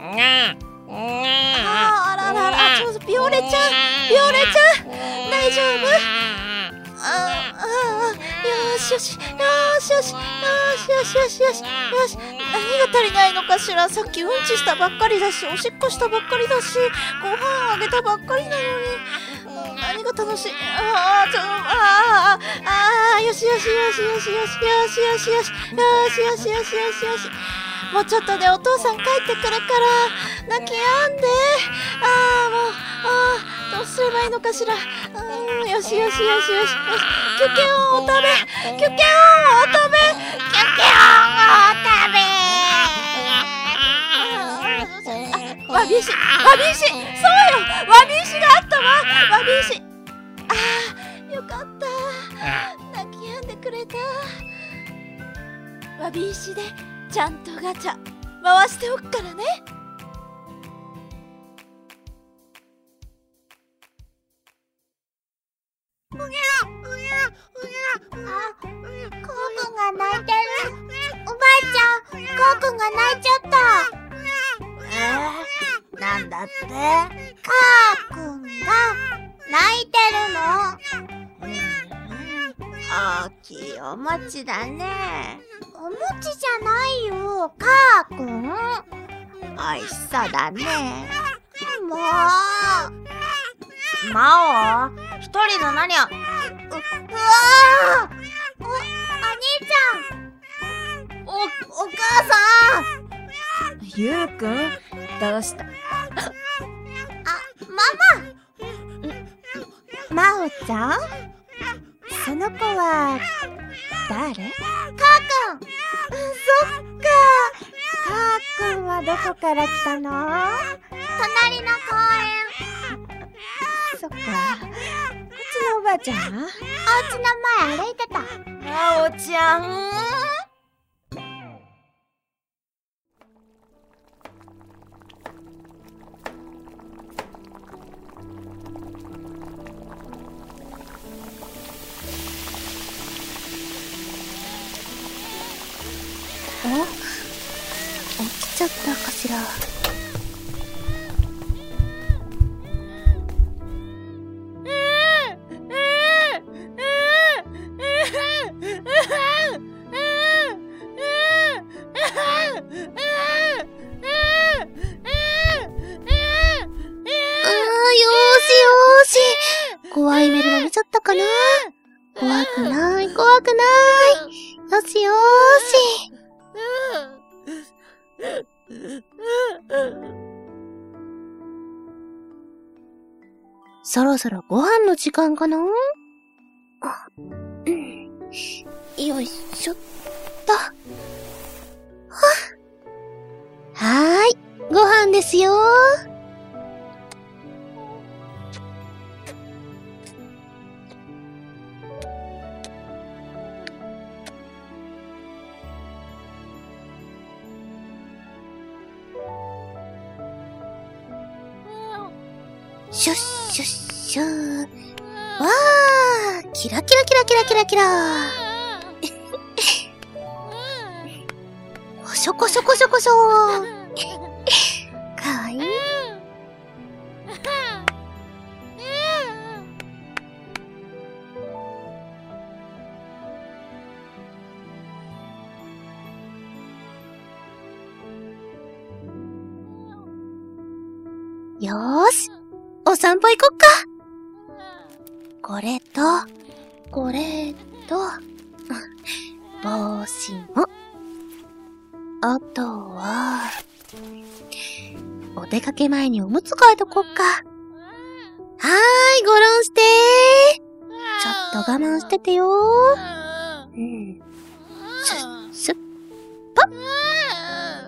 ああらららちょっとビオレちゃんビオレちゃん大丈夫？あああよしよしよしよしよしよしよしよしよし何が足りないのかしら？さっきうんちしたばっかりだしおしっこしたばっかりだしご飯あげたばっかりなのに。うん何が楽しい？ああちょああああよしよしよしよしよしよしよしよしよしよしよしよしよしもうちょっとでお父さん帰ってくるから泣き止んで。ああもうああどうすればいいのかしら。うんよしよしよしよし。よしキュキュンを食べ。キュキュンを食べ。キュキュンを食べ。あわび石わび石そうよ。わび石があったわ。わび石ああよかった。泣き止んでくれた。わび石でちゃんとガチャ回しておくからね。コウくんが泣いてるおばあちゃんコウくんが、なんだってカーくんが泣いてるの大きいお餅だね。お餅じゃないよカーくん。も美味しそうだね。う。魔王一人の何を？うわーお、お兄ちゃん。お、お母さん。ゆうくん？どうした？あ、ママ。まおちゃん？その子は誰？カーくんそっか。かーくんはどこから来たの？隣の公そっか。こっちのおばあちゃん？お家の前歩いてた。まおちゃん起きちゃったかしら。あよしよーし。怖いメルマ見ちゃったかな？怖くない怖くない。よしよーし。そろそろご飯の時間かな？あうんよいしょっと。ははーい。ご飯ですよシュッシュッシュー。わーキラキラキラキラキラキラこしょこしょこしょこしょかわいい。よーし、お散歩行こっか。これと、これと、帽子も。あとは、お出かけ前におむつ替えとこっか。はーい、ごろんしてちょっと我慢しててよー。うん。シュッ、シュッ、ぽ。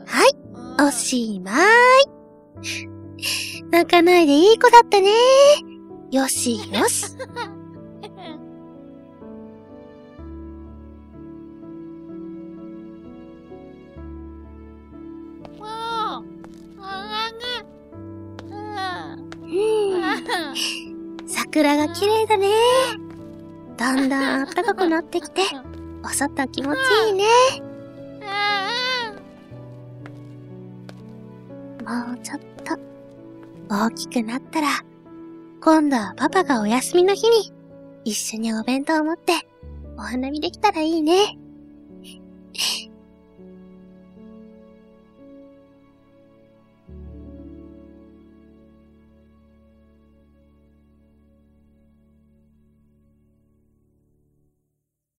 はい、おしまい。泣かないでいい子だったねよしよし。うん。桜が綺麗だね。だんだん暖かくなってきて、お外気持ちいいね。もうちょっと、大きくなったら、今度はパパがお休みの日に、一緒にお弁当を持って、お花見できたらいいね。